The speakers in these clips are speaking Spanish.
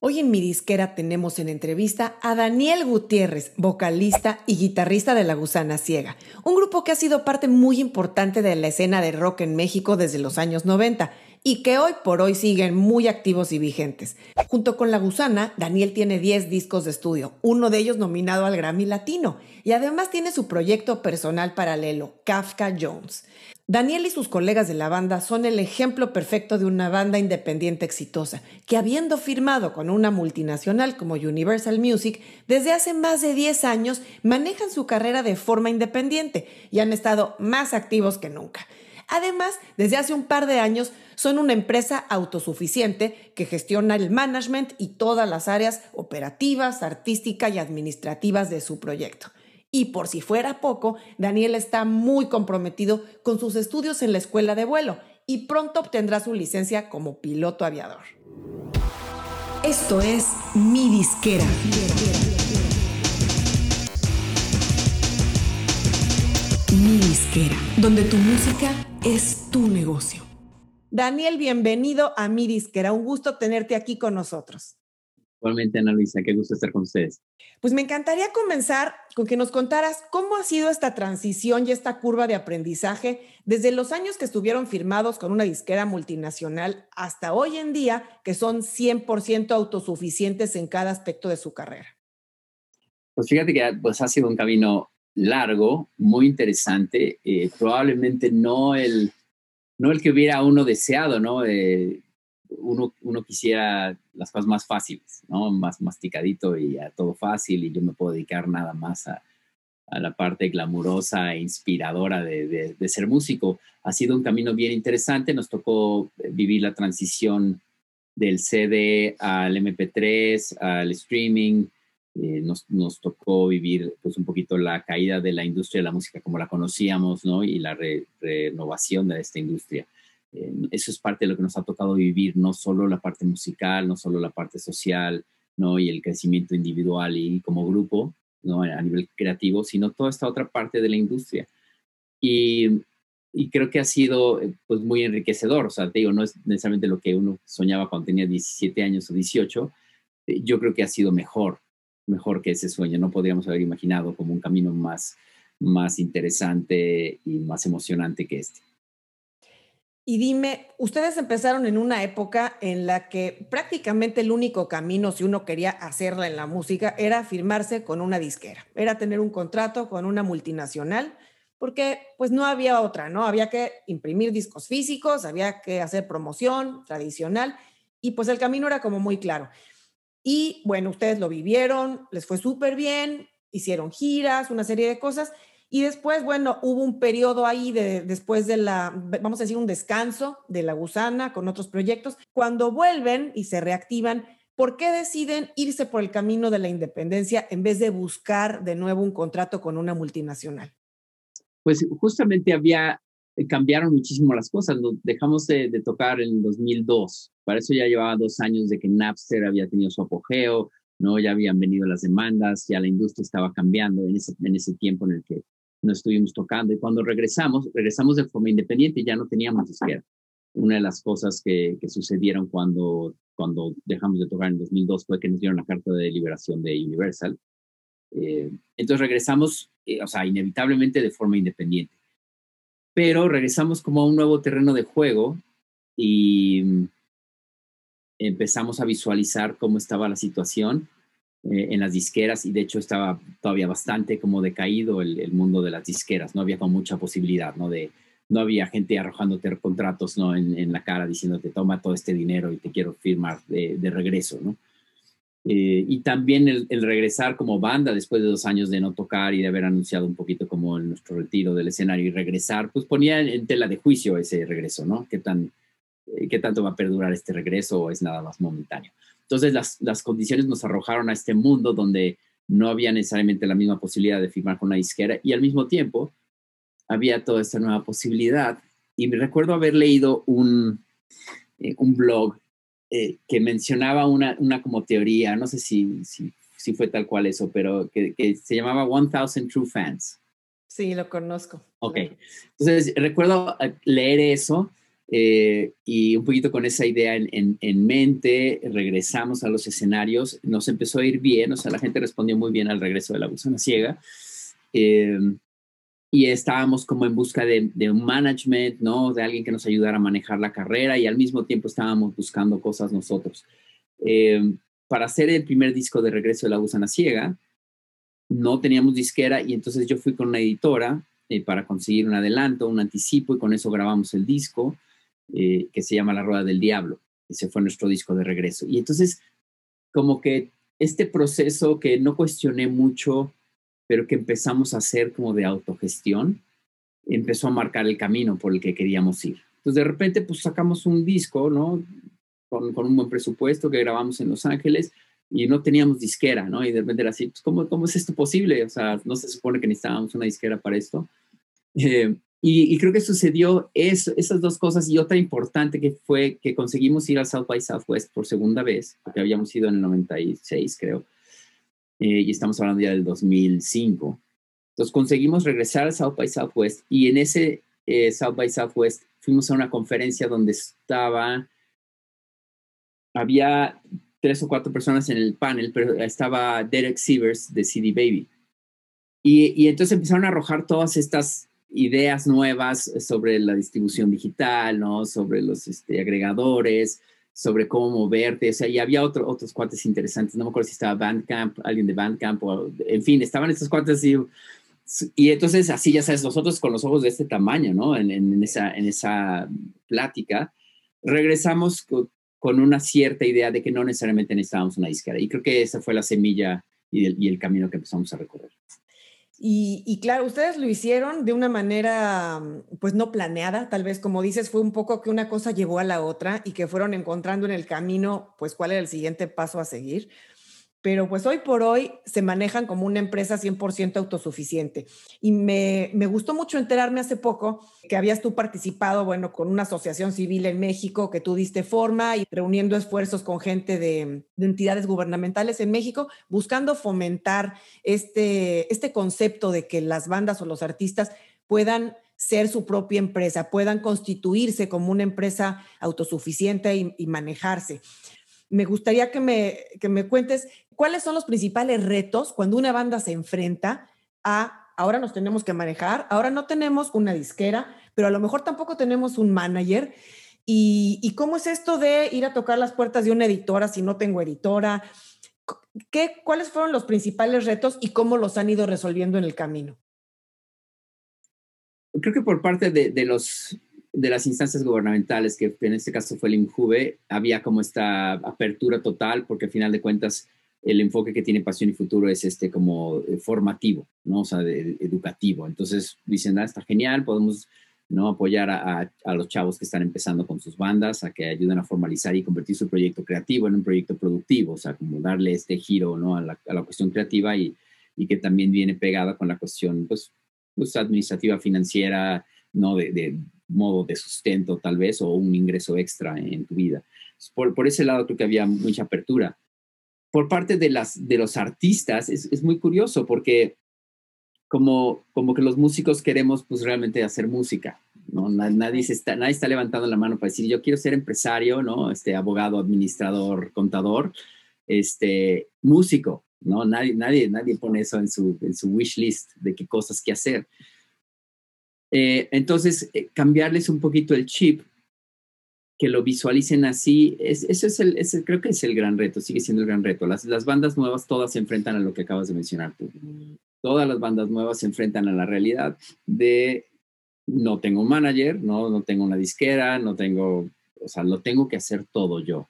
Hoy en mi disquera tenemos en entrevista a Daniel Gutiérrez, vocalista y guitarrista de La Gusana Ciega, un grupo que ha sido parte muy importante de la escena de rock en México desde los años 90 y que hoy por hoy siguen muy activos y vigentes. Junto con La Gusana, Daniel tiene 10 discos de estudio, uno de ellos nominado al Grammy Latino, y además tiene su proyecto personal paralelo, Kafka Jones. Daniel y sus colegas de la banda son el ejemplo perfecto de una banda independiente exitosa, que habiendo firmado con una multinacional como Universal Music, desde hace más de 10 años manejan su carrera de forma independiente y han estado más activos que nunca. Además, desde hace un par de años son una empresa autosuficiente que gestiona el management y todas las áreas operativas, artísticas y administrativas de su proyecto. Y por si fuera poco, Daniel está muy comprometido con sus estudios en la escuela de vuelo y pronto obtendrá su licencia como piloto aviador. Esto es Mi Disquera. Mi Disquera, donde tu música es tu negocio. Daniel, bienvenido a Mi Disquera. Un gusto tenerte aquí con nosotros. Igualmente, Ana Luisa, qué gusto estar con ustedes. Pues me encantaría comenzar con que nos contaras cómo ha sido esta transición y esta curva de aprendizaje desde los años que estuvieron firmados con una disquera multinacional hasta hoy en día, que son 100% autosuficientes en cada aspecto de su carrera. Pues fíjate que pues, ha sido un camino largo, muy interesante, eh, probablemente no el, no el que hubiera uno deseado, ¿no? Eh, uno, uno quisiera las cosas más fáciles, ¿no? Más masticadito y a todo fácil y yo me puedo dedicar nada más a, a la parte glamurosa e inspiradora de, de, ser músico. Ha sido un camino bien interesante, nos tocó vivir la transición del CD al MP3, al streaming, eh, nos, tocó vivir pues un poquito la caída de la industria de la música como la conocíamos, ¿no? Y la renovación de esta industria. Eh, eso es parte de lo que nos ha tocado vivir, no solo la parte musical, no solo la parte social, ¿no? Y el crecimiento individual y como grupo, ¿no? A nivel creativo, sino toda esta otra parte de la industria. Y, creo que ha sido eh, pues muy enriquecedor, o sea, digo, no es necesariamente lo que uno soñaba cuando tenía 17 años o 18, eh, yo creo que ha sido mejor, mejor que ese sueño, no podríamos haber imaginado como un camino más, más interesante y más emocionante que este. Y dime, ustedes empezaron en una época en la que prácticamente el único camino, si uno quería hacerla en la música, era firmarse con una disquera, era tener un contrato con una multinacional, porque pues no había otra, ¿no? Había que imprimir discos físicos, había que hacer promoción tradicional y pues el camino era como muy claro. Y bueno, ustedes lo vivieron, les fue súper bien, hicieron giras, una serie de cosas y después, bueno, hubo un periodo ahí de, después de la, vamos a decir, un descanso de la gusana con otros proyectos. Cuando vuelven y se reactivan, ¿por qué deciden irse por el camino de la independencia en vez de buscar de nuevo un contrato con una multinacional? Pues justamente había, cambiaron muchísimo las cosas. Dejamos de, tocar en 2002. Para eso ya llevaba dos años de que Napster había tenido su apogeo, ¿no? Ya habían venido las demandas, ya la industria estaba cambiando en ese, en ese tiempo en el que no estuvimos tocando. Y cuando regresamos, regresamos de forma independiente y ya no teníamos disquera. Una de las cosas que, que, sucedieron cuando, cuando dejamos de tocar en 2002 fue que nos dieron la carta de liberación de Universal. Eh, entonces regresamos, eh, o sea, inevitablemente de forma independiente. Pero regresamos como a un nuevo terreno de juego y empezamos a visualizar cómo estaba la situación eh, en las disqueras y de hecho estaba todavía bastante como decaído el, mundo de las disqueras, no había con mucha posibilidad, ¿no? De, no había gente arrojándote contratos, ¿no? En, la cara diciéndote, toma todo este dinero y te quiero firmar de, regreso, ¿no? Eh, y también el, regresar como banda después de dos años de no tocar y de haber anunciado un poquito como nuestro retiro del escenario y regresar, pues ponía en tela de juicio ese regreso, ¿no? ¿Qué, tan, eh, qué tanto va a perdurar este regreso o es nada más momentáneo? Entonces las, condiciones nos arrojaron a este mundo donde no había necesariamente la misma posibilidad de firmar con una disquera y al mismo tiempo había toda esta nueva posibilidad. Y me recuerdo haber leído un, eh, un blog eh, que mencionaba una, una como teoría, no sé si, si, si fue tal cual eso, pero que, que, se llamaba 1000 True Fans. Sí, lo conozco. Ok. Entonces recuerdo eh, leer eso Eh, y un poquito con esa idea en, en, mente, regresamos a los escenarios, nos empezó a ir bien, o sea, la gente respondió muy bien al regreso de la gusana ciega. Eh, y estábamos como en busca de, un management, ¿no? De alguien que nos ayudara a manejar la carrera y al mismo tiempo estábamos buscando cosas nosotros. Eh, para hacer el primer disco de Regreso de la Gusana Ciega, no teníamos disquera y entonces yo fui con una editora para conseguir un adelanto, un anticipo y con eso grabamos el disco. Eh, que se llama La Rueda del Diablo. Ese fue nuestro disco de regreso. Y entonces, como que este proceso que no cuestioné mucho, pero que empezamos a hacer como de autogestión, empezó a marcar el camino por el que queríamos ir. Entonces, de repente, pues sacamos un disco, ¿no? Con, con un buen presupuesto que grabamos en Los Ángeles y no teníamos disquera, ¿no? Y de repente era así, pues, ¿cómo, cómo es esto posible? O sea, no se supone que necesitábamos una disquera para esto. Eh, y, creo que sucedió eso, esas dos cosas y otra importante que fue que conseguimos ir al South by Southwest por segunda vez, porque habíamos ido en el 96, creo, eh, y estamos hablando ya del 2005. Entonces conseguimos regresar al South by Southwest y en ese eh, South by Southwest fuimos a una conferencia donde estaba, había tres o cuatro personas en el panel, pero estaba Derek Sievers de CD Baby. Y, y entonces empezaron a arrojar todas estas ideas nuevas sobre la distribución digital, ¿no? Sobre los este, agregadores, sobre cómo moverte, o sea, y había otro, otros cuates interesantes, no me acuerdo si estaba Bandcamp, alguien de Bandcamp, o, en fin, estaban estos cuates y, y entonces así, ya sabes, nosotros con los ojos de este tamaño, ¿no? En, en, esa, en esa plática, regresamos con, con, una cierta idea de que no necesariamente necesitábamos una disquera, y creo que esa fue la semilla y el, y el camino que empezamos a recorrer. Y, claro, ustedes lo hicieron de una manera, pues no planeada, tal vez como dices, fue un poco que una cosa llevó a la otra y que fueron encontrando en el camino, pues cuál era el siguiente paso a seguir pero pues hoy por hoy se manejan como una empresa 100% autosuficiente. Y me, me, gustó mucho enterarme hace poco que habías tú participado, bueno, con una asociación civil en México, que tú diste forma y reuniendo esfuerzos con gente de, de entidades gubernamentales en México, buscando fomentar este, este concepto de que las bandas o los artistas puedan ser su propia empresa, puedan constituirse como una empresa autosuficiente y, y manejarse me gustaría que me, que me cuentes cuáles son los principales retos cuando una banda se enfrenta a ahora nos tenemos que manejar, ahora no tenemos una disquera, pero a lo mejor tampoco tenemos un manager. ¿Y, cómo es esto de ir a tocar las puertas de una editora si no tengo editora? ¿Qué, ¿Cuáles fueron los principales retos y cómo los han ido resolviendo en el camino? Creo que por parte de, de los de las instancias gubernamentales, que en este caso fue el INJUVE, había como esta apertura total, porque al final de cuentas el enfoque que tiene Pasión y Futuro es este como eh, formativo, ¿no? O sea, educativo. Entonces dicen, ah, está genial, podemos ¿no? apoyar a, los chavos que están empezando con sus bandas, a que ayuden a formalizar y convertir su proyecto creativo en un proyecto productivo, o sea, como darle este giro ¿no? a, la, a la cuestión creativa y, y, que también viene pegada con la cuestión pues, pues administrativa, financiera, ¿no? De, de, modo de sustento tal vez o un ingreso extra en tu vida. Por, por ese lado creo que había mucha apertura. Por parte de, los artistas es, muy curioso porque como, como que los músicos queremos pues realmente hacer música, ¿no? Nadie, se está, nadie está levantando la mano para decir yo quiero ser empresario, ¿no? Este abogado, administrador, contador, este músico, ¿no? Nadie, nadie, nadie pone eso en su, en su wish list de qué cosas que hacer. Eh, entonces, eh, cambiarles un poquito el chip, que lo visualicen así, es, eso es el, creo que es el gran reto, sigue siendo el gran reto. Las, las bandas nuevas todas se enfrentan a lo que acabas de mencionar tú. Todas las bandas nuevas se enfrentan a la realidad de no tengo un manager, no, no tengo una disquera, no tengo, o sea, lo tengo que hacer todo yo.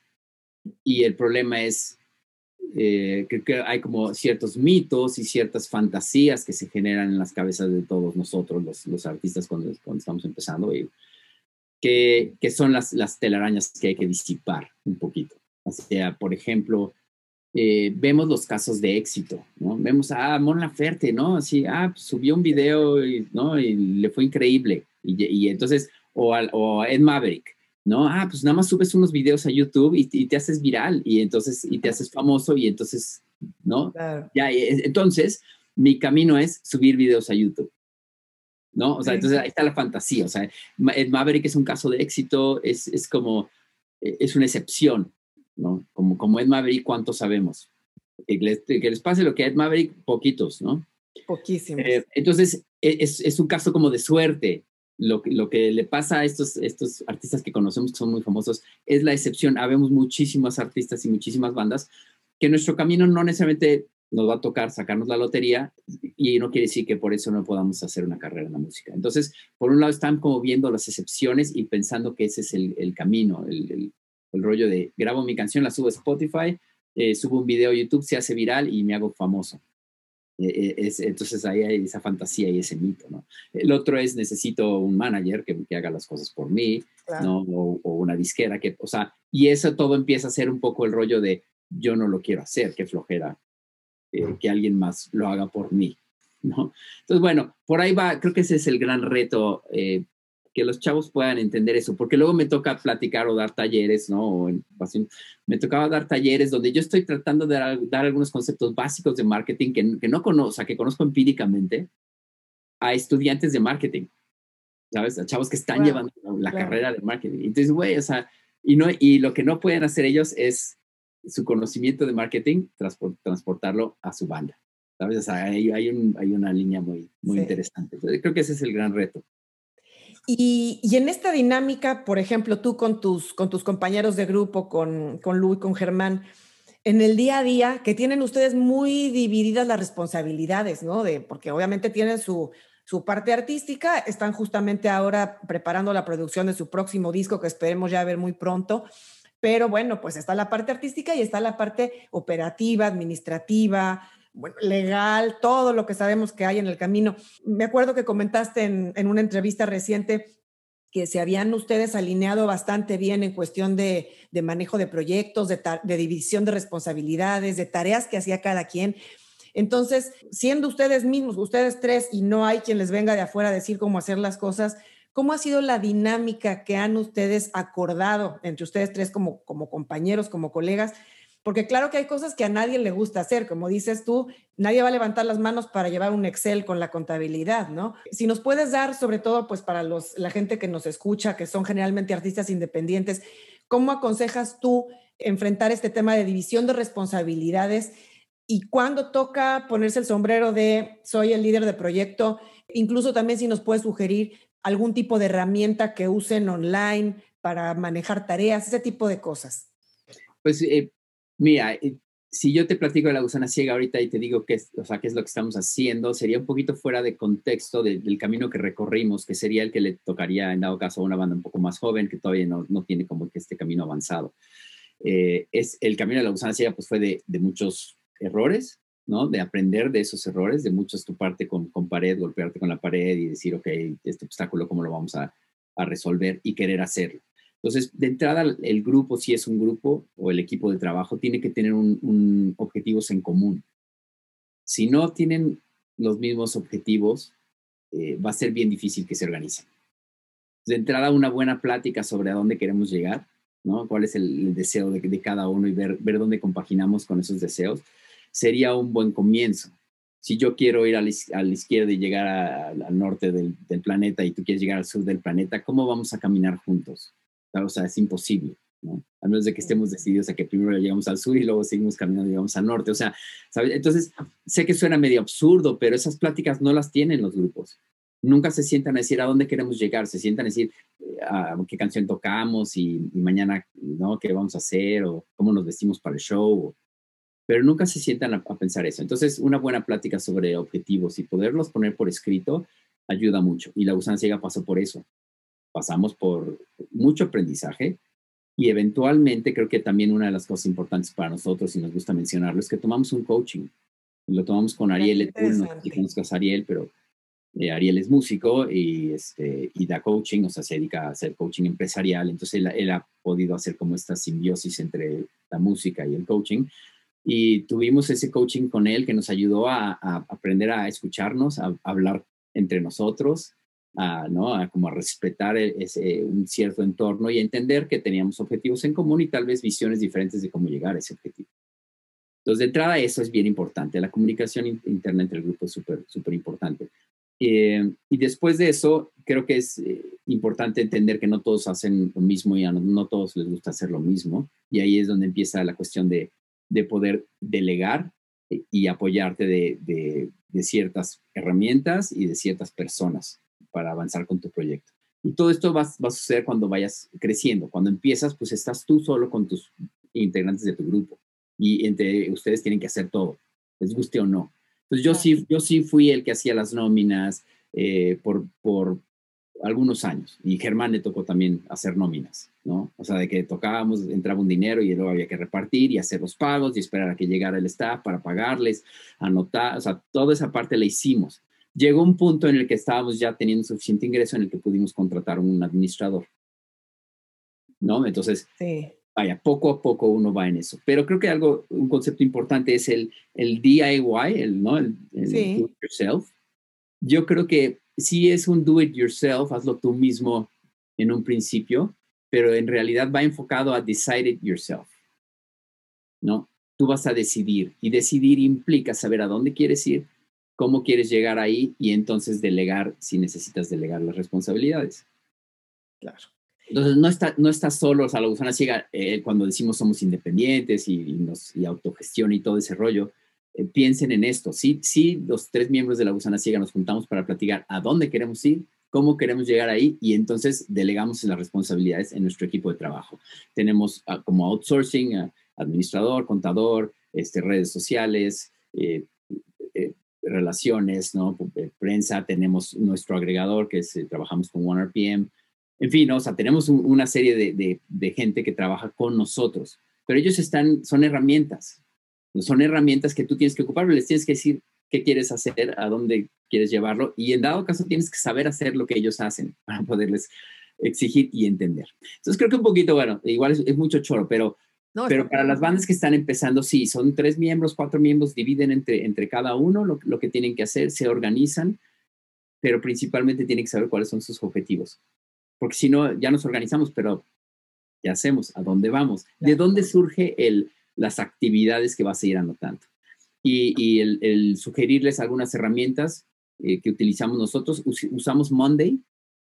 Y el problema es eh, creo que hay como ciertos mitos y ciertas fantasías que se generan en las cabezas de todos nosotros, los, los artistas, cuando, cuando, estamos empezando, y que, que son las, las telarañas que hay que disipar un poquito. O sea, por ejemplo, eh, vemos los casos de éxito, ¿no? Vemos a ah, Mon Laferte, ¿no? Así, ah, pues, subió un video, y, ¿no? Y le fue increíble. Y, y entonces, o, al, o Ed Maverick, ¿no? Ah, pues nada más subes unos videos a YouTube y, te haces viral y entonces, y te haces famoso y entonces, ¿no? Ya, entonces, mi camino es subir videos a YouTube. ¿No? O sea, entonces ahí está la fantasía. O sea, Maverick es un caso de éxito, es, es como, e, es una excepción, ¿no? Como, como Ed Maverick, ¿cuántos sabemos? Que les, que les pase lo que a Ed Maverick, poquitos, ¿no? Poquísimos. Eh, entonces, e, es, es, un caso como de suerte. Lo, lo que le pasa a estos, estos artistas que conocemos que son muy famosos es la excepción. Habemos muchísimos artistas y muchísimas bandas que nuestro camino no necesariamente nos va a tocar sacarnos la lotería y no quiere decir que por eso no podamos hacer una carrera en la música. Entonces, por un lado están como viendo las excepciones y pensando que ese es el, el camino, el, el, el, rollo de grabo mi canción, la subo a Spotify, eh, subo un video a YouTube, se hace viral y me hago famoso. Eh, es, entonces ahí hay esa fantasía y ese mito, ¿no? El otro es necesito un manager que, que haga las cosas por mí, claro. ¿no? O, o, una disquera que, o sea, y eso todo empieza a ser un poco el rollo de yo no lo quiero hacer, qué flojera eh, que alguien más lo haga por mí, ¿no? Entonces, bueno, por ahí va, creo que ese es el gran reto, eh, que los chavos puedan entender eso, porque luego me toca platicar o dar talleres, ¿no? O en, me tocaba dar talleres donde yo estoy tratando de dar, dar algunos conceptos básicos de marketing que, que no conozco, o sea, que conozco empíricamente a estudiantes de marketing, ¿sabes? A chavos que están wow, llevando la claro. carrera de marketing. Entonces, güey, o sea, y, no, y lo que no pueden hacer ellos es su conocimiento de marketing, transportarlo a su banda. ¿Sabes? O sea, hay, hay, un, hay una línea muy, muy sí. interesante. Entonces, creo que ese es el gran reto. Y, y, en esta dinámica, por ejemplo, tú con tus, con tus compañeros de grupo, con, con Lu y con Germán, en el día a día, que tienen ustedes muy divididas las responsabilidades, ¿no? De, porque obviamente tienen su, su parte artística, están justamente ahora preparando la producción de su próximo disco que esperemos ya ver muy pronto. Pero bueno, pues está la parte artística y está la parte operativa, administrativa, legal, todo lo que sabemos que hay en el camino. Me acuerdo que comentaste en, una entrevista reciente que se habían ustedes alineado bastante bien en cuestión de, de manejo de proyectos, de, de, división de responsabilidades, de tareas que hacía cada quien. Entonces, siendo ustedes mismos, ustedes tres, y no hay quien les venga de afuera a decir cómo hacer las cosas, ¿Cómo ha sido la dinámica que han ustedes acordado entre ustedes tres como, como compañeros, como colegas? Porque claro que hay cosas que a nadie le gusta hacer, como dices tú, nadie va a levantar las manos para llevar un Excel con la contabilidad, ¿no? Si nos puedes dar, sobre todo, pues para los, la gente que nos escucha, que son generalmente artistas independientes, ¿cómo aconsejas tú enfrentar este tema de división de responsabilidades y cuándo toca ponerse el sombrero de soy el líder de proyecto? Incluso también si nos puedes sugerir algún tipo de herramienta que usen online para manejar tareas, ese tipo de cosas. Pues eh, mira, eh, si yo te platico de la gusana ciega ahorita y te digo qué es, o sea, qué es lo que estamos haciendo, sería un poquito fuera de contexto de, del camino que recorrimos, que sería el que le tocaría en dado caso a una banda un poco más joven que todavía no, no tiene como que este camino avanzado. Eh, es el camino de la gusana ciega, pues fue de muchos errores, De aprender de esos errores, de muchos tu parte con, con, pared, golpearte con la pared y decir, ok, este obstáculo, ¿cómo lo vamos a, a, resolver? Y querer hacerlo. Entonces, de entrada, el grupo, si es un grupo o el equipo de trabajo, tiene que tener un, objetivos en común. Si no tienen los mismos objetivos, eh, va a ser bien difícil que se organicen. De entrada, una buena plática sobre a dónde queremos llegar, ¿no? ¿Cuál es el, el deseo de, de, cada uno y ver, ver dónde compaginamos con esos deseos? Sería un buen comienzo. Si yo quiero ir a la, a la izquierda y llegar a, al norte del, del, planeta y tú quieres llegar al sur del planeta, ¿cómo vamos a caminar juntos? O sea, es imposible, ¿no? A menos de que estemos decididos a que primero llegamos al sur y luego seguimos caminando y llegamos al norte. O sea, ¿sabes? Entonces, sé que suena medio absurdo, pero esas pláticas no las tienen los grupos. Nunca se sientan a decir a dónde queremos llegar, se sientan a decir a qué canción tocamos y, y, mañana, ¿no? ¿Qué vamos a hacer? O cómo nos vestimos para el show. O, pero nunca se sientan a, a, pensar eso. Entonces, una buena plática sobre objetivos y poderlos poner por escrito ayuda mucho. Y la gusana ciega pasó por eso. Pasamos por mucho aprendizaje y eventualmente creo que también una de las cosas importantes para nosotros, y nos gusta mencionarlo, es que tomamos un coaching. Lo tomamos con Ariel Etul, no sé si conozcas a Ariel, pero eh, Ariel es músico y, este, y da coaching, o sea, se dedica a hacer coaching empresarial. Entonces, él, él ha podido hacer como esta simbiosis entre la música y el coaching y tuvimos ese coaching con él que nos ayudó a, aprender a escucharnos, a, hablar entre nosotros, a, ¿no? a como a respetar ese, un cierto entorno y entender que teníamos objetivos en común y tal vez visiones diferentes de cómo llegar a ese objetivo. Entonces, de entrada, eso es bien importante. La comunicación interna entre el grupo es súper, súper importante. Eh, y después de eso, creo que es eh, importante entender que no todos hacen lo mismo y a no, no, todos les gusta hacer lo mismo. Y ahí es donde empieza la cuestión de, de poder delegar y apoyarte de, de, de, ciertas herramientas y de ciertas personas para avanzar con tu proyecto. Y todo esto va, va, a suceder cuando vayas creciendo. Cuando empiezas, pues estás tú solo con tus integrantes de tu grupo y entre ustedes tienen que hacer todo, les guste o no. Entonces yo, sí, yo sí fui el que hacía las nóminas eh, por, por algunos años y Germán le tocó también hacer nóminas, ¿no? O sea, de que tocábamos, entraba un dinero y luego había que repartir y hacer los pagos y esperar a que llegara el staff para pagarles, anotar, o sea, toda esa parte la hicimos. Llegó un punto en el que estábamos ya teniendo suficiente ingreso en el que pudimos contratar un administrador, ¿no? Entonces, sí vaya, poco a poco uno va en eso. Pero creo que algo, un concepto importante es el, el DIY, el, ¿no? El, do it yourself. Yo creo que si es un do it yourself, hazlo tú mismo en un principio, pero en realidad va enfocado a decide it yourself. ¿No? Tú vas a decidir y decidir implica saber a dónde quieres ir, cómo quieres llegar ahí y entonces delegar si necesitas delegar las responsabilidades. Claro. Entonces, no está, no está solo, o sea, la gusana ciega, eh, cuando decimos somos independientes y, y, nos, y autogestión y todo ese rollo, eh, piensen en esto. Sí, sí, los tres miembros de la gusana ciega nos juntamos para platicar a dónde queremos ir, cómo queremos llegar ahí y entonces delegamos las responsabilidades en nuestro equipo de trabajo. Tenemos uh, como outsourcing, uh, administrador, contador, este, redes sociales, eh, eh, relaciones, ¿no? prensa, tenemos nuestro agregador que es, trabajamos con OneRPM, en fin, o sea, tenemos un, una serie de, de, de, gente que trabaja con nosotros, pero ellos están, son herramientas, son herramientas que tú tienes que ocupar, les tienes que decir qué quieres hacer, a dónde quieres llevarlo, y en dado caso tienes que saber hacer lo que ellos hacen para poderles exigir y entender. Entonces creo que un poquito, bueno, igual es, es mucho choro, pero, no, pero para las bandas que están empezando, sí, son tres miembros, cuatro miembros, dividen entre, entre cada uno lo, lo que tienen que hacer, se organizan, pero principalmente tienen que saber cuáles son sus objetivos porque si no, ya nos organizamos, pero ¿qué hacemos? ¿A dónde vamos? ¿De dónde surge el, las actividades que vas a ir anotando? Y, y el, el, sugerirles algunas herramientas eh, que utilizamos nosotros. Us, usamos Monday,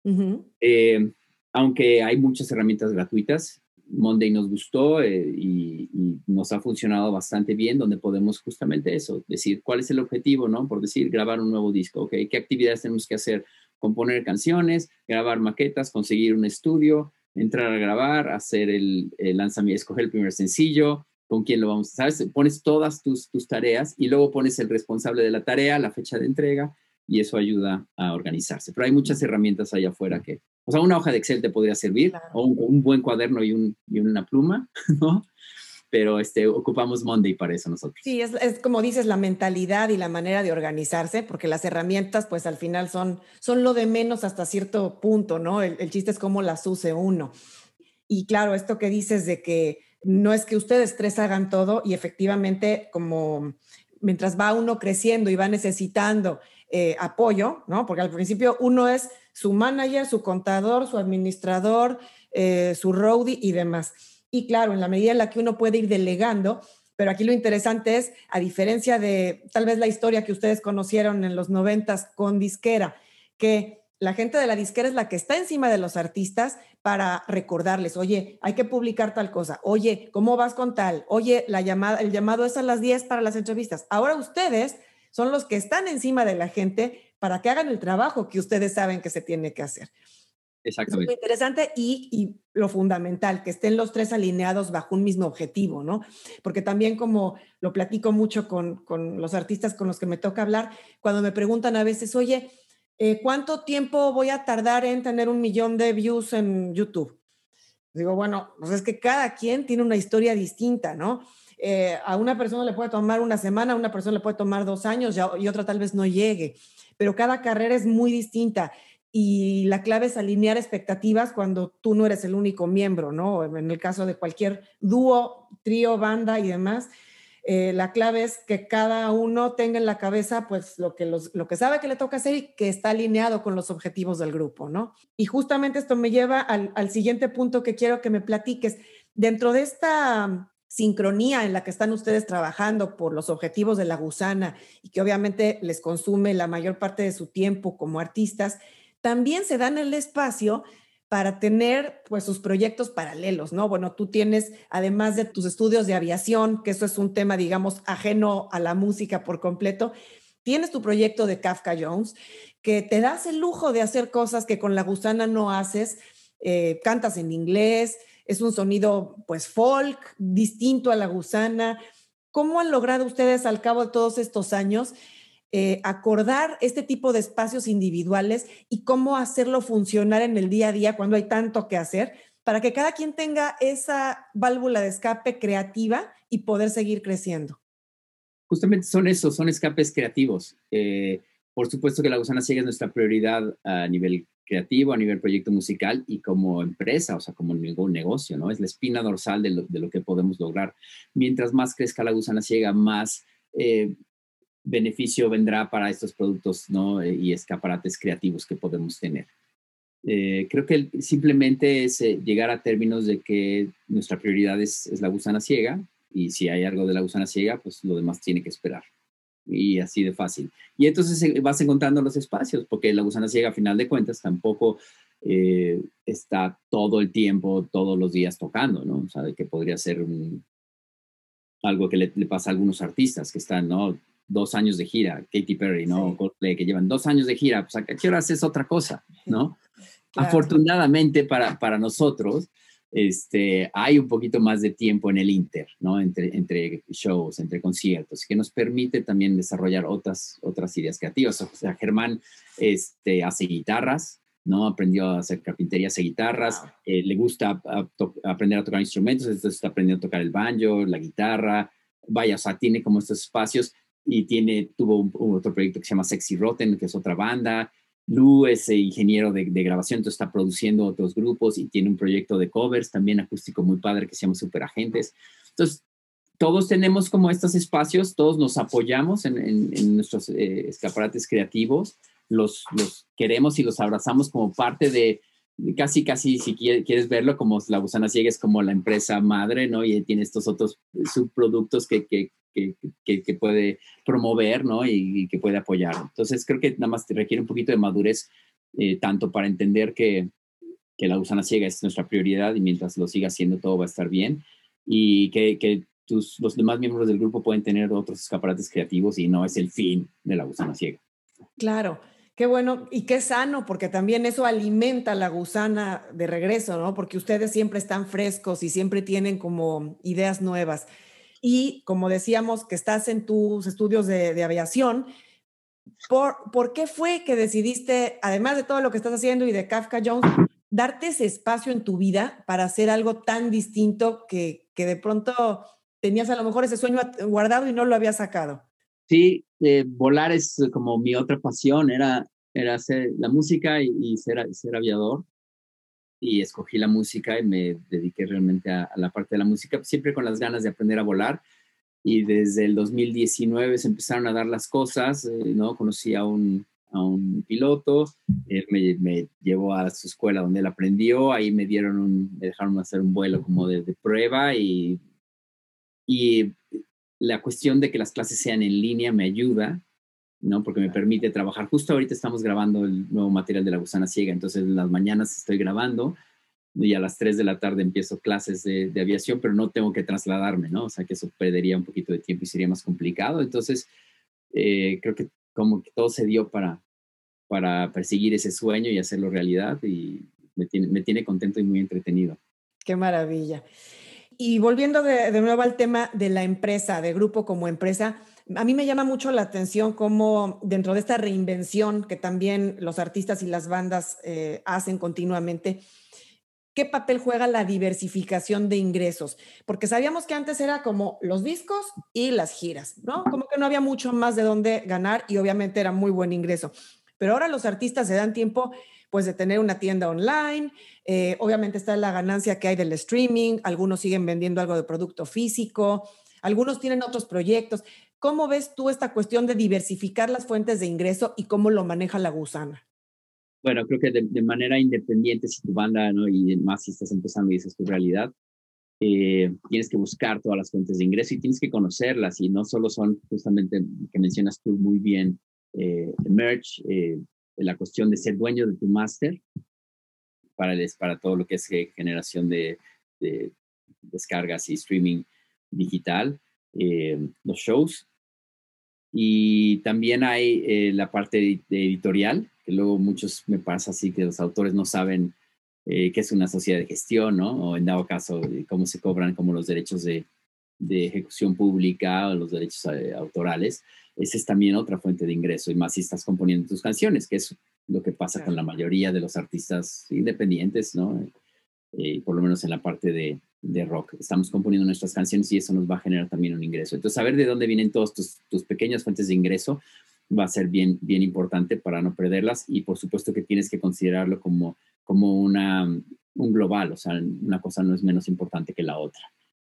uh -huh. eh, aunque hay muchas herramientas gratuitas. Monday nos gustó eh, y, y, nos ha funcionado bastante bien, donde podemos justamente eso, decir cuál es el objetivo, ¿no? Por decir, grabar un nuevo disco, ¿ok? ¿Qué actividades tenemos que hacer? componer canciones, grabar maquetas, conseguir un estudio, entrar a grabar, hacer el, el lanzamiento, escoger el primer sencillo, con quién lo vamos a hacer, pones todas tus, tus tareas y luego pones el responsable de la tarea, la fecha de entrega y eso ayuda a organizarse. Pero hay muchas herramientas allá afuera que, o sea, una hoja de Excel te podría servir claro. o un, un, buen cuaderno y, un, y una pluma, ¿no? pero este, ocupamos Monday para eso nosotros. Sí, es, es, como dices, la mentalidad y la manera de organizarse, porque las herramientas, pues al final son, son lo de menos hasta cierto punto, ¿no? El, el chiste es cómo las use uno. Y claro, esto que dices de que no es que ustedes tres hagan todo y efectivamente como mientras va uno creciendo y va necesitando eh, apoyo, ¿no? Porque al principio uno es su manager, su contador, su administrador, eh, su roadie y demás y claro, en la medida en la que uno puede ir delegando, pero aquí lo interesante es, a diferencia de tal vez la historia que ustedes conocieron en los noventas con disquera, que la gente de la disquera es la que está encima de los artistas para recordarles, oye, hay que publicar tal cosa, oye, ¿cómo vas con tal? Oye, la llamada, el llamado es a las 10 para las entrevistas. Ahora ustedes son los que están encima de la gente para que hagan el trabajo que ustedes saben que se tiene que hacer. Exactamente. Es muy interesante y, y, lo fundamental, que estén los tres alineados bajo un mismo objetivo, ¿no? Porque también como lo platico mucho con, con los artistas con los que me toca hablar, cuando me preguntan a veces, oye, eh, ¿cuánto tiempo voy a tardar en tener un millón de views en YouTube? Digo, bueno, pues es que cada quien tiene una historia distinta, ¿no? Eh, a una persona le puede tomar una semana, a una persona le puede tomar dos años y otra tal vez no llegue, pero cada carrera es muy distinta y la clave es alinear expectativas cuando tú no eres el único miembro, ¿no? En el caso de cualquier dúo, trío, banda y demás, eh, la clave es que cada uno tenga en la cabeza pues lo que, los, lo que sabe que le toca hacer y que está alineado con los objetivos del grupo, ¿no? Y justamente esto me lleva al, al siguiente punto que quiero que me platiques. Dentro de esta sincronía en la que están ustedes trabajando por los objetivos de la gusana y que obviamente les consume la mayor parte de su tiempo como artistas, también se dan el espacio para tener pues sus proyectos paralelos, ¿no? Bueno, tú tienes, además de tus estudios de aviación, que eso es un tema, digamos, ajeno a la música por completo, tienes tu proyecto de Kafka Jones, que te das el lujo de hacer cosas que con la gusana no haces, eh, cantas en inglés, es un sonido pues folk, distinto a la gusana. ¿Cómo han logrado ustedes al cabo de todos estos años eh, acordar este tipo de espacios individuales y cómo hacerlo funcionar en el día a día cuando hay tanto que hacer para que cada quien tenga esa válvula de escape creativa y poder seguir creciendo? Justamente son esos, son escapes creativos. Eh, por supuesto que la gusana ciega es nuestra prioridad a nivel creativo, a nivel proyecto musical y como empresa, o sea, como negocio, ¿no? Es la espina dorsal de lo, que podemos lograr. Mientras más crezca la gusana ciega, más eh, beneficio vendrá para estos productos, ¿no? Y escaparates creativos que podemos tener. Eh, creo que simplemente es eh, llegar a términos de que nuestra prioridad es, es la gusana ciega y si hay algo de la gusana ciega, pues lo demás tiene que esperar y así de fácil. Y entonces eh, vas encontrando los espacios, porque la gusana ciega a final de cuentas tampoco eh, está todo el tiempo, todos los días tocando, ¿no? O sea, que podría ser algo que le, pasa a algunos artistas que están, ¿no? Dos años de gira, Katy Perry, ¿no? que llevan dos años de gira, pues a qué hora haces otra cosa, ¿no? Afortunadamente para, para nosotros, este, hay un poquito más de tiempo en el inter, ¿no? Entre, entre shows, entre conciertos, que nos permite también desarrollar otras, otras ideas creativas. O sea, Germán este, hace guitarras, ¿no? Aprendió a hacer carpintería, hace guitarras, eh, le gusta aprender a tocar instrumentos, entonces está aprendiendo a tocar el banjo, la guitarra, vaya, o sea, tiene como estos espacios y tiene, tuvo otro proyecto que se llama Sexy Rotten, que es otra banda, Lu es ingeniero de, grabación, entonces está produciendo otros grupos y tiene un proyecto de covers también acústico muy padre que se llama Superagentes. Entonces, todos tenemos como estos espacios, todos nos apoyamos en, nuestros eh, escaparates creativos, los, los queremos y los abrazamos como parte de, casi, casi, si quieres verlo, como la gusana ciega es como la empresa madre, ¿no? Y tiene estos otros subproductos que, que, que, puede promover ¿no? y, que puede apoyar. Entonces creo que nada más te requiere un poquito de madurez, eh, tanto para entender que, la gusana ciega es nuestra prioridad y mientras lo siga haciendo todo va a estar bien y que, los demás miembros del grupo pueden tener otros escaparates creativos y no es el fin de la gusana ciega. Claro. Qué bueno y qué sano, porque también eso alimenta la gusana de regreso, ¿no? Porque ustedes siempre están frescos y siempre tienen como ideas nuevas y como decíamos que estás en tus estudios de, aviación, ¿por, ¿por qué fue que decidiste, además de todo lo que estás haciendo y de Kafka Jones, darte ese espacio en tu vida para hacer algo tan distinto que, que de pronto tenías a lo mejor ese sueño guardado y no lo habías sacado? Sí, eh, volar es como mi otra pasión, era, era hacer la música y, y ser, ser aviador y escogí la música y me dediqué realmente a, la parte de la música, siempre con las ganas de aprender a volar. Y desde el 2019 se empezaron a dar las cosas, eh, ¿no? Conocí a un, a un piloto, él me, me, llevó a su escuela donde él aprendió, ahí me dieron un, me dejaron hacer un vuelo como de, de prueba y, y la cuestión de que las clases sean en línea me ayuda, ¿no? Porque me permite trabajar. Justo ahorita estamos grabando el nuevo material de la gusana ciega, entonces en las mañanas estoy grabando y a las 3 de la tarde empiezo clases de, aviación, pero no tengo que trasladarme, ¿no? O sea que eso perdería un poquito de tiempo y sería más complicado. Entonces, eh, creo que como que todo se dio para, para perseguir ese sueño y hacerlo realidad y me tiene, me tiene contento y muy entretenido. Qué maravilla. Y volviendo de, de nuevo al tema de la empresa, de grupo como empresa, a mí me llama mucho la atención cómo dentro de esta reinvención que también los artistas y las bandas eh, hacen continuamente, ¿qué papel juega la diversificación de ingresos? Porque sabíamos que antes era como los discos y las giras, ¿no? Como que no había mucho más de dónde ganar y obviamente era muy buen ingreso. Pero ahora los artistas se dan tiempo pues de tener una tienda online, eh, obviamente está la ganancia que hay del streaming, algunos siguen vendiendo algo de producto físico, algunos tienen otros proyectos. ¿Cómo ves tú esta cuestión de diversificar las fuentes de ingreso y cómo lo maneja la gusana? Bueno, creo que de, manera independiente, si tu banda, ¿no? y más si estás empezando y esa es tu realidad, eh, tienes que buscar todas las fuentes de ingreso y tienes que conocerlas y no solo son justamente que mencionas tú muy bien, eh, merch, eh, la cuestión de ser dueño de tu máster para, para todo lo que es eh, generación de, descargas y streaming digital, los shows. Y también hay la parte de editorial, que luego muchos me pasa así que los autores no saben eh, que es una sociedad de gestión, ¿no? O en dado caso, cómo se cobran como los derechos de, de ejecución pública o los derechos eh, autorales. Esa es también otra fuente de ingreso, y más si estás componiendo tus canciones, que es lo que pasa con la mayoría de los artistas independientes, ¿no? Eh, por lo menos en la parte de, de, rock. Estamos componiendo nuestras canciones y eso nos va a generar también un ingreso. Entonces, saber de dónde vienen todas tus, tus pequeñas fuentes de ingreso va a ser bien, bien importante para no perderlas y por supuesto que tienes que considerarlo como como una, un global, o sea, una cosa no es menos importante que la otra.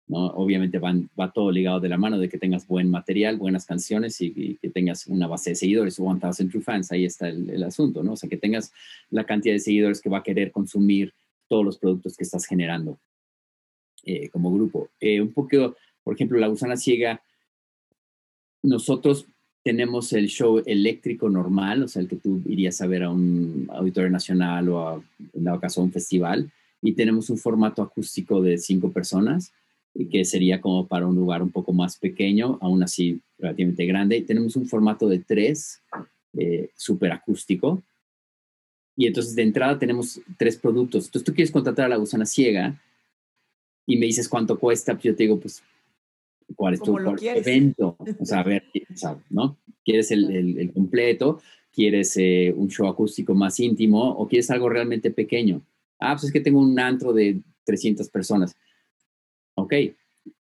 ¿no? Obviamente van, va todo ligado de la mano de que tengas buen material, buenas canciones y, que tengas una base de seguidores, 1000 True Fans, ahí está el, asunto, ¿no? O sea, que tengas la cantidad de seguidores que va a querer consumir todos los productos que estás generando eh, como grupo. Eh, un poco, por ejemplo, La Gusana Ciega, nosotros tenemos el show eléctrico normal, o sea, el que tú irías a ver a un auditorio nacional o a, en dado caso a un festival, y tenemos un formato acústico de cinco personas, que sería como para un lugar un poco más pequeño, aún así relativamente grande, y tenemos un formato de tres, eh, súper acústico, y entonces de entrada tenemos tres productos. Entonces tú quieres contratar a la gusana ciega y me dices cuánto cuesta, pues yo te digo, pues cuál es tu evento. O sea, a ver, ¿no? ¿Quieres el, completo? ¿Quieres eh, un show acústico más íntimo? ¿O quieres algo realmente pequeño? Ah, pues es que tengo un antro de 300 personas. Ok.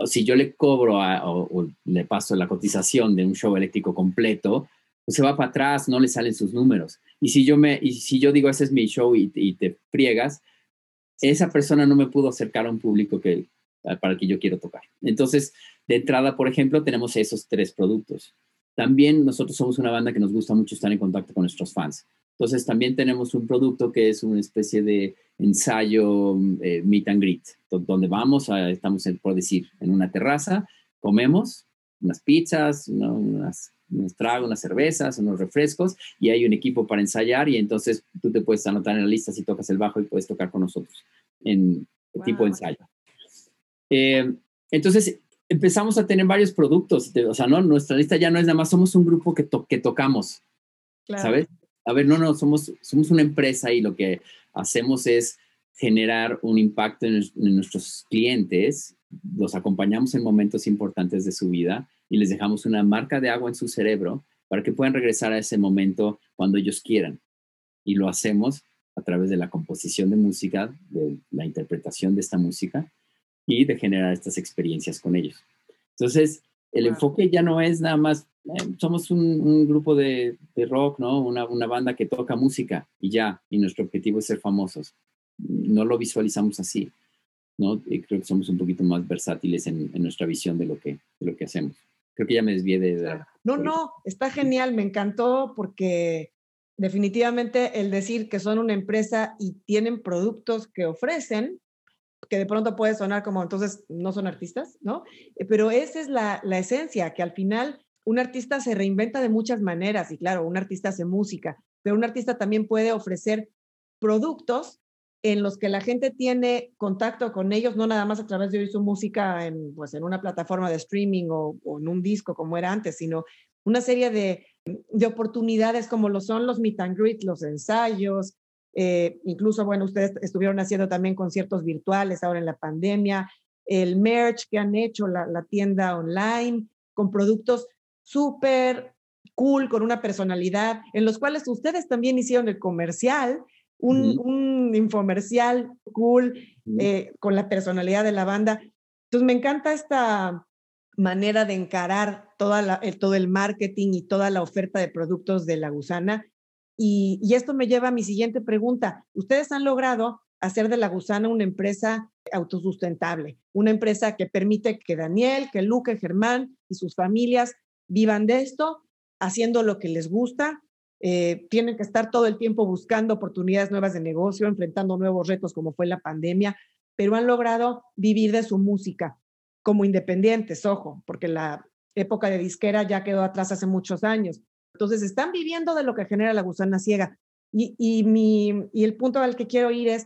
si yo le cobro o, le paso la cotización de un show eléctrico completo, pues se va para atrás, no le salen sus números. Y si yo, me, y si yo digo, ese es mi show y, y te friegas, esa persona no me pudo acercar a un público que, para el que yo quiero tocar. Entonces, de entrada, por ejemplo, tenemos esos tres productos. También nosotros somos una banda que nos gusta mucho estar en contacto con nuestros fans. Entonces también tenemos un producto que es una especie de ensayo eh, meet and greet, donde vamos, a, estamos por decir, en una terraza, comemos unas pizzas, unas, unos tragos, unas cervezas, unos refrescos y hay un equipo para ensayar y entonces tú te puedes anotar en la lista si tocas el bajo y puedes tocar con nosotros en el tipo de ensayo. Eh, entonces, empezamos a tener varios productos. o sea, no, nuestra lista ya no es nada más, somos un grupo que, que tocamos. ¿Sabes? A ver, no, no, somos, somos una empresa y lo que hacemos es generar un impacto en, nuestros clientes, los acompañamos en momentos importantes de su vida y les dejamos una marca de agua en su cerebro para que puedan regresar a ese momento cuando ellos quieran. Y lo hacemos a través de la composición de música, de la interpretación de esta música y de generar estas experiencias con ellos. Entonces, el enfoque ya no es nada más, eh, somos un, grupo de, rock, ¿no? Una, una, banda que toca música y ya, y nuestro objetivo es ser famosos. No lo visualizamos así, ¿no? Y creo que somos un poquito más versátiles en, nuestra visión de lo, que, de lo que hacemos. Creo que ya me desvié de... no, no, está genial, me encantó porque definitivamente el decir que son una empresa y tienen productos que ofrecen, que de pronto puede sonar como entonces no son artistas, ¿no? Eh, pero esa es la, la esencia, que al final un artista se reinventa de muchas maneras y claro, un artista hace música, pero un artista también puede ofrecer productos en los que la gente tiene contacto con ellos, no nada más a través de oír su música en, pues, en una plataforma de streaming o, en un disco como era antes, sino una serie de, de oportunidades como lo son los meet and greet, los ensayos, eh, incluso, bueno, ustedes estuvieron haciendo también conciertos virtuales ahora en la pandemia, el merch que han hecho, la, la tienda online, con productos súper cool, con una personalidad, en los cuales ustedes también hicieron el comercial, un, un infomercial cool, eh, con la personalidad de la banda. Entonces, me encanta esta manera de encarar toda la, todo el marketing y toda la oferta de productos de la gusana y, esto me lleva a mi siguiente pregunta. Ustedes han logrado hacer de La Gusana una empresa autosustentable, una empresa que permite que Daniel, que Luca, Germán y sus familias vivan de esto, haciendo lo que les gusta. Eh, tienen que estar todo el tiempo buscando oportunidades nuevas de negocio, enfrentando nuevos retos como fue la pandemia. pero han logrado vivir de su música como independientes, ojo, porque la época de disquera ya quedó atrás hace muchos años. Entonces, están viviendo de lo que genera la gusana ciega. Y, y, el punto al que quiero ir es,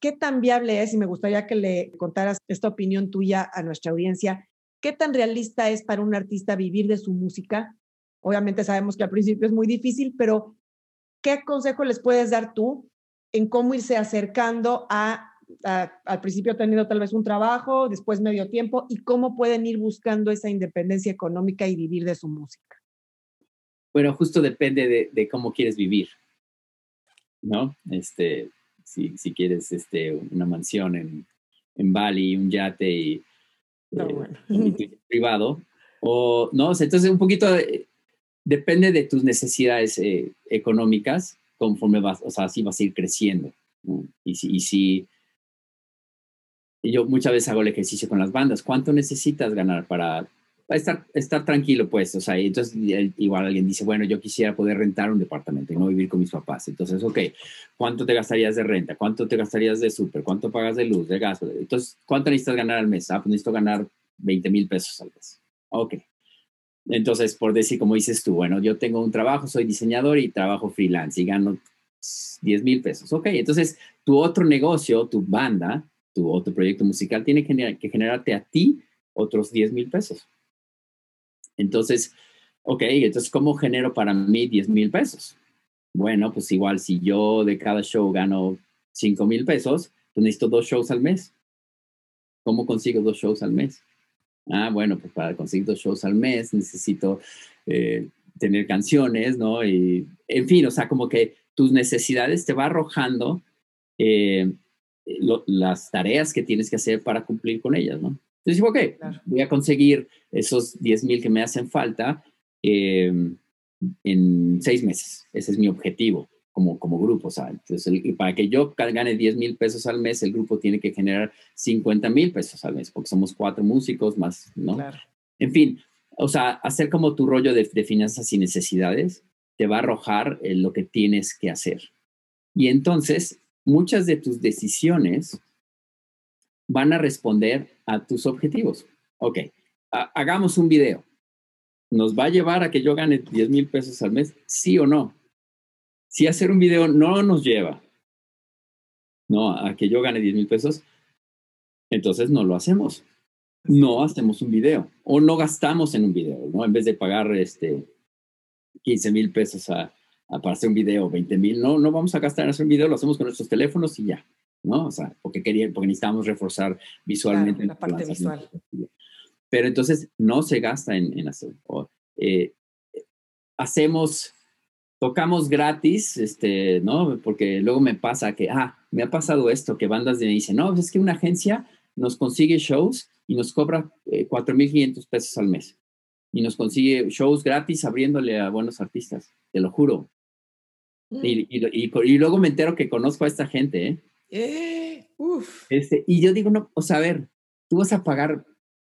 ¿qué tan viable es? Y me gustaría que le contaras esta opinión tuya a nuestra audiencia. ¿Qué tan realista es para un artista vivir de su música? Obviamente sabemos que al principio es muy difícil, pero ¿qué consejo les puedes dar tú en cómo irse acercando a al principio tenido tal vez un trabajo, después medio tiempo, y cómo pueden ir buscando esa independencia económica y vivir de su música? Bueno, justo depende de, cómo quieres vivir, ¿no? Este, si, si quieres este, una mansión en, en Bali, un yate y, eh, privado, o no, entonces un poquito depende de tus necesidades eh, económicas conforme vas, o sea, así vas a ir creciendo. Y si, y si yo muchas veces hago el ejercicio con las bandas. ¿Cuánto necesitas ganar para, estar, estar tranquilo, pues? O sea, entonces igual alguien dice, bueno, yo quisiera poder rentar un departamento y no vivir con mis papás. Entonces, ok, ¿cuánto te gastarías de renta? ¿Cuánto te gastarías de súper? ¿Cuánto pagas de luz, de gas? Entonces, ¿cuánto necesitas ganar al mes? Ah, pues necesito ganar 20 mil pesos al mes. Ok. Entonces, por decir, como dices tú, bueno, yo tengo un trabajo, soy diseñador y trabajo freelance y gano 10 mil pesos. Ok, entonces tu otro negocio, tu banda, tu otro proyecto musical tiene que, generarte a ti otros 10 mil pesos. Entonces, ok, entonces, ¿cómo genero para mí 10 mil pesos? Bueno, pues igual si yo de cada show gano 5 mil pesos, pues necesito dos shows al mes. ¿Cómo consigo dos shows al mes? Ah, bueno, pues para conseguir dos shows al mes necesito eh, tener canciones, ¿no? Y, en fin, o sea, como que tus necesidades te va arrojando eh, las tareas que tienes que hacer para cumplir con ellas, ¿no? Entonces digo, ok, voy a conseguir esos 10 mil que me hacen falta em, en seis meses. Ese es mi objetivo como, como grupo. O entonces, para que yo gane 10 mil pesos al mes, el grupo tiene que generar 50 mil pesos al mes, porque somos cuatro músicos más, ¿no? En fin, o sea, hacer como tu rollo de, finanzas y necesidades te va a arrojar lo que tienes que hacer. Y entonces muchas de tus decisiones van a responder a tus objetivos. Ok, hagamos un video. ¿Nos va a llevar a que yo gane 10 mil pesos al mes? ¿Sí o no? Si hacer un video no nos lleva no, a que yo gane 10 mil pesos, entonces no lo hacemos. No hacemos un video o no gastamos en un video, ¿no? En vez de pagar este 15 mil pesos a, para hacer un video, 20 mil, no, no vamos a gastar en hacer un video, lo hacemos con nuestros teléfonos y ya, ¿no? O sea, porque, quería, porque necesitamos reforzar visualmente. la parte visual. Pero entonces no se gasta en, en hacer. Eh, hacemos, tocamos gratis, este, ¿no? Porque luego me pasa que, ah, me ha pasado esto, que bandas me dicen, no, pues es que una agencia nos consigue shows y nos cobra eh, 4.500 pesos al mes. Y nos consigue shows gratis abriéndole a buenos artistas, te lo juro. Mm. Y, y, luego me entero que conozco a esta gente, ¿eh? eh uf. Este, y yo digo, no, o sea, a ver, tú vas a pagar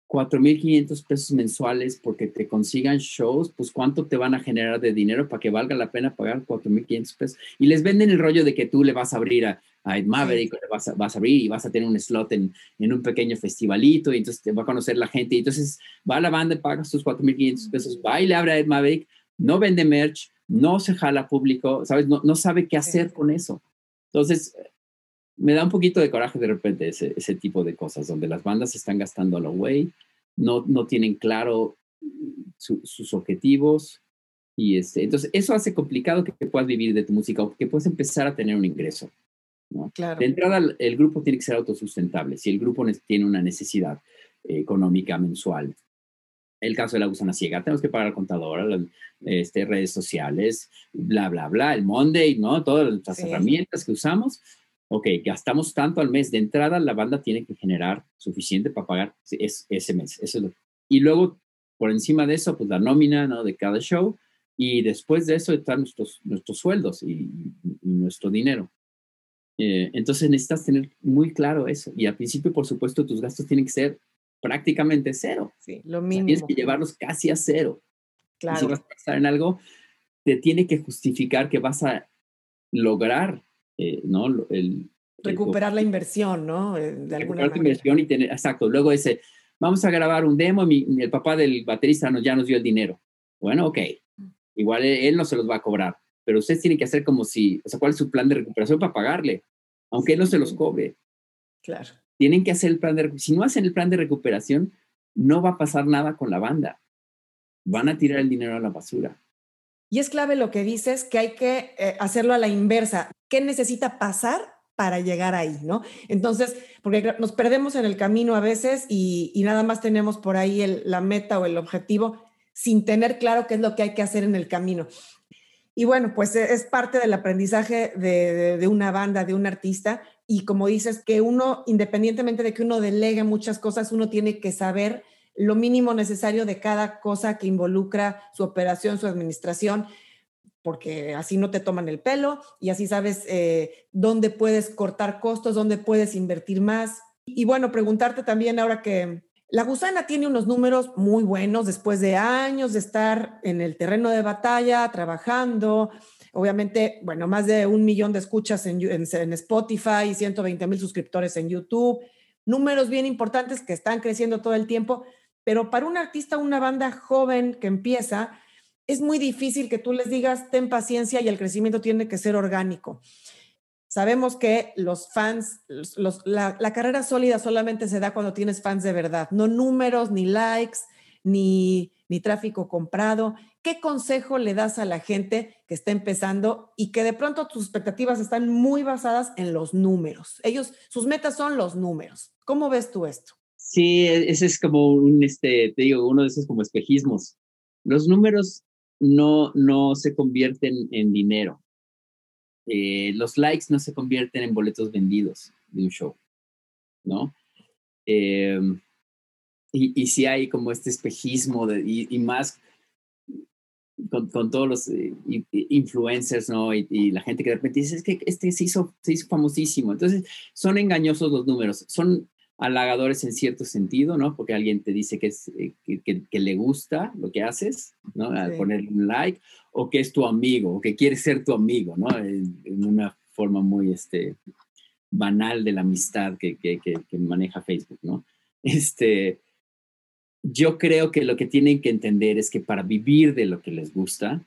4.500 pesos mensuales porque te consigan shows, pues cuánto te van a generar de dinero para que valga la pena pagar 4.500 pesos. Y les venden el rollo de que tú le vas a abrir a, a Ed Maverick, le vas a, vas a abrir y vas a tener un slot en, en, un pequeño festivalito y entonces te va a conocer la gente. Y entonces va a la banda y pagas tus 4.500 pesos, va y le abre a Ed Maverick, no vende merch, no se jala público, ¿sabes? No, no sabe qué hacer con eso. Entonces, me da un poquito de coraje de repente ese, ese tipo de cosas, donde las bandas están gastando a lo güey, no, no tienen claro sus objetivos. Y este, entonces, eso hace complicado que puedas vivir de tu música o que puedas empezar a tener un ingreso. ¿no? Claro. De entrada, el grupo tiene que ser autosustentable. Si el grupo tiene una necesidad económica mensual, el caso de la gusana ciega, tenemos que pagar al contador, las este, redes sociales, bla, bla, bla, el Monday, ¿no? Todas las herramientas que usamos. Ok, gastamos tanto al mes. De entrada, la banda tiene que generar suficiente para pagar ese mes. Eso es y luego, por encima de eso, pues la nómina ¿no? de cada show. Y después de eso están nuestros, nuestros sueldos y, nuestro dinero. Eh, entonces necesitas tener muy claro eso. Y al principio, por supuesto, tus gastos tienen que ser prácticamente cero. Sí, lo mínimo. tienes que llevarlos casi a cero. Claro. si vas a pensar en algo, te tiene que justificar que vas a lograr, eh, ¿no? El, recuperar la inversión, ¿no? Eh, de alguna recuperar inversión y tener, exacto. Luego ese, vamos a grabar un demo y el papá del baterista nos, ya nos dio el dinero. Bueno, ok. Igual él, no se los va a cobrar, pero ustedes tienen que hacer como si, o sea, ¿cuál es su plan de recuperación para pagarle? Aunque él no se los cobre. Claro. Tienen que hacer el plan de Si no hacen el plan de recuperación, no va a pasar nada con la banda. Van a tirar el dinero a la basura. Y es clave lo que dices, que hay que eh, hacerlo a la inversa. ¿Qué necesita pasar para llegar ahí, ¿no? Entonces, porque nos perdemos en el camino a veces y, nada más tenemos por ahí la meta o el objetivo sin tener claro qué es lo que hay que hacer en el camino. Y bueno, pues e, es parte del aprendizaje de, una banda, de un artista. Y como dices, que uno, independientemente de que uno delegue muchas cosas, uno tiene que saber lo mínimo necesario de cada cosa que involucra su operación, su administración, porque así no te toman el pelo y así sabes eh, dónde puedes cortar costos, dónde puedes invertir más. Y bueno, preguntarte también ahora que la gusana tiene unos números muy buenos después de años de estar en el terreno de batalla, trabajando. Obviamente, bueno, más de un millón de escuchas en, en Spotify y 120 mil suscriptores en YouTube. Números bien importantes que están creciendo todo el tiempo. Pero para un artista, una banda joven que empieza, es muy difícil que tú les digas, ten paciencia y el crecimiento tiene que ser orgánico. Sabemos que los fans, la, carrera sólida solamente se da cuando tienes fans de verdad, no números, ni likes, ni, ni tráfico comprado. ¿Qué consejo le das a la gente que está empezando y que de pronto tus expectativas están muy basadas en los números? Ellos, sus metas son los números. ¿Cómo ves tú esto? Sí, e, ese es como un, este, te digo, uno de esos como espejismos. Los números no, no se convierten en dinero. Eh, los likes no se convierten en boletos vendidos de un show, ¿no? Em, y, y sí hay como este espejismo de, y, más con, con, todos los eh, influencers, ¿no? Y, y, la gente que de repente dice, es que este se hizo, se hizo famosísimo. Entonces, son engañosos los números. Son halagadores en cierto sentido, ¿no? Porque alguien te dice que, es, eh, que, le gusta lo que haces, ¿no? Al ponerle un like, o que es tu amigo, o que quiere ser tu amigo, ¿no? En, una forma muy este, banal de la amistad que, que, maneja Facebook, ¿no? Este, yo creo que lo que tienen que entender es que para vivir de lo que les gusta,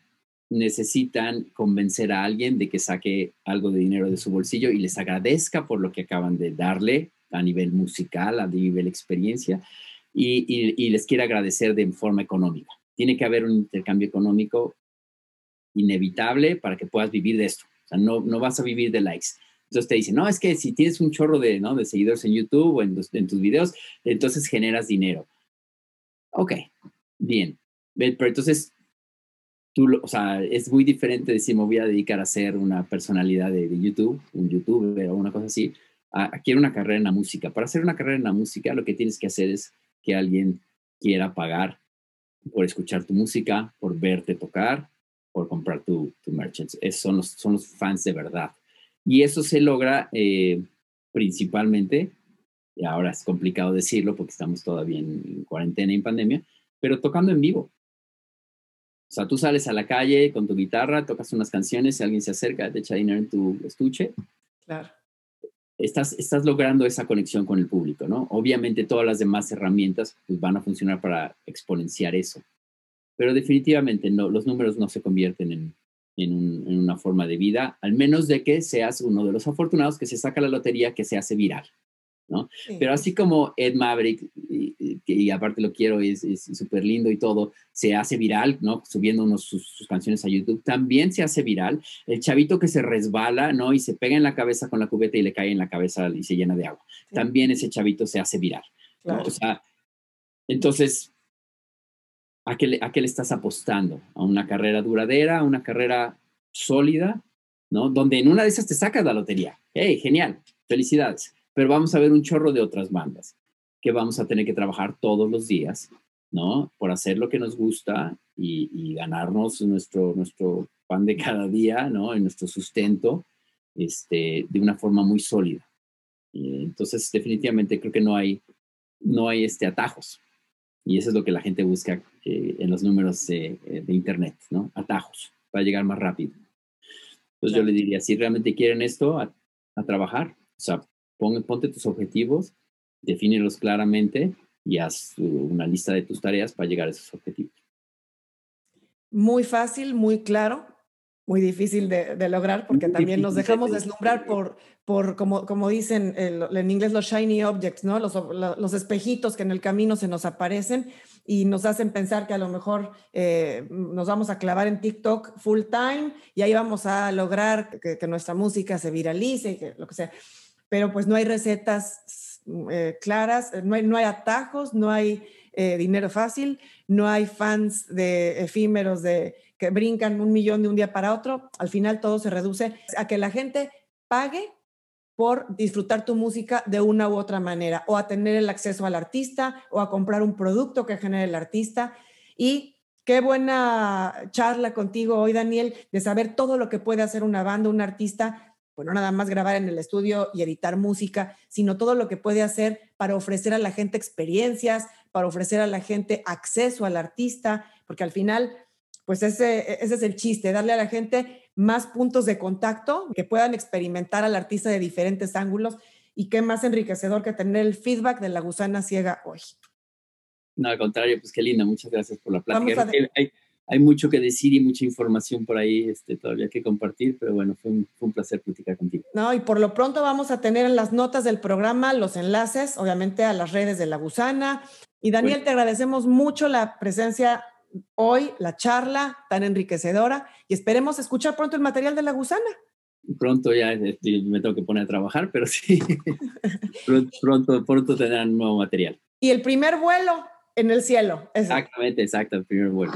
necesitan convencer a alguien de que saque algo de dinero de su bolsillo y les agradezca por lo que acaban de darle a nivel musical, a nivel experiencia, y, les quiero agradecer de forma económica. Tiene que haber un intercambio económico inevitable para que puedas vivir de esto. O sea, no, no vas a vivir de likes. Entonces te dicen, no, es que si tienes un chorro de, ¿no? de seguidores en YouTube o en, en tus videos, entonces generas dinero. Ok, bien. Pero entonces, tú, o sea, es muy diferente decir, me voy a dedicar a ser una personalidad de, de YouTube, un youtuber o una cosa así, quiero una carrera en la música. Para hacer una carrera en la música, lo que tienes que hacer es que alguien quiera pagar por escuchar tu música, por verte tocar, por comprar tu, tu. Esos son los, son los fans de verdad. Y eso se logra eh, principalmente, y ahora es complicado decirlo porque estamos todavía en, cuarentena y en pandemia, pero tocando en vivo. O sea, tú sales a la calle con tu guitarra, tocas unas canciones, y alguien se acerca, te echa dinero en tu estuche. Claro estás, estás logrando esa conexión con el público, ¿no? Obviamente todas las demás herramientas pues, van a funcionar para exponenciar eso, pero definitivamente no, los números no se convierten en, en, en una forma de vida, al menos de que seas uno de los afortunados que se saca la lotería que se hace viral. ¿No? Pero así como Ed Maverick, y, aparte lo quiero, es súper lindo y todo, se hace viral, ¿no? Subiendo unos, sus, canciones a YouTube, también se hace viral el chavito que se resbala, ¿no? Y se pega en la cabeza con la cubeta y le cae en la cabeza y se llena de agua. También ese chavito se hace viral. O sea, entonces, ¿a qué, le, ¿a qué le estás apostando? ¿A una carrera duradera, a una carrera sólida, ¿no? Donde en una de esas te sacas la lotería. ¡Hey, genial! Felicidades pero vamos a ver un chorro de otras bandas que vamos a tener que trabajar todos los días, ¿no? Por hacer lo que nos gusta y, ganarnos nuestro, nuestro pan de cada día, ¿no? En nuestro sustento, este, de una forma muy sólida. entonces, definitivamente creo que no hay, no hay este, atajos. Y eso es lo que la gente busca eh, en los números de Internet, ¿no? Atajos, para llegar más rápido. Entonces yo le diría, si realmente quieren esto, a trabajar, sea, ponte tus objetivos, defínelos claramente y haz una lista de tus tareas para llegar a esos objetivos. Muy fácil, muy claro, muy difícil de, lograr porque también nos dejamos deslumbrar por, por como, como dicen en inglés, los shiny objects, ¿no? Los, los, espejitos que en el camino se nos aparecen y nos hacen pensar que a lo mejor eh, nos vamos a clavar en TikTok full time y ahí vamos a lograr que, que nuestra música se viralice, que lo que sea. Pero pues no hay recetas eh, claras, no hay, no hay atajos, no hay eh, dinero fácil, no hay fans de efímeros de que brincan un millón de un día para otro. Al final todo se reduce a que la gente pague por disfrutar tu música de una u otra manera, o a tener el acceso al artista, o a comprar un producto que genere el artista. Y qué buena charla contigo hoy, Daniel, de saber todo lo que puede hacer una banda, un artista, pues no nada más grabar en el estudio y editar música, sino todo lo que puede hacer para ofrecer a la gente experiencias, para ofrecer a la gente acceso al artista, porque al final, pues ese, ese es el chiste, darle a la gente más puntos de contacto, que puedan experimentar al artista de diferentes ángulos y qué más enriquecedor que tener el feedback de la gusana ciega hoy. No, al contrario, pues qué linda, muchas gracias por la plática. Hay, hay, mucho que decir y mucha información por ahí este, todavía que compartir, pero bueno, fue un, fue un placer platicar contigo. No, y por lo pronto vamos a tener en las notas del programa los enlaces, obviamente, a las redes de la gusana. Y Daniel, te agradecemos mucho la presencia hoy la charla tan enriquecedora y esperemos escuchar pronto el material de la gusana. Pronto ya este, me tengo que poner a trabajar, pero sí, pronto, pronto, tendrán nuevo material. Y el primer vuelo en el cielo. Exactamente, exacto, el primer vuelo.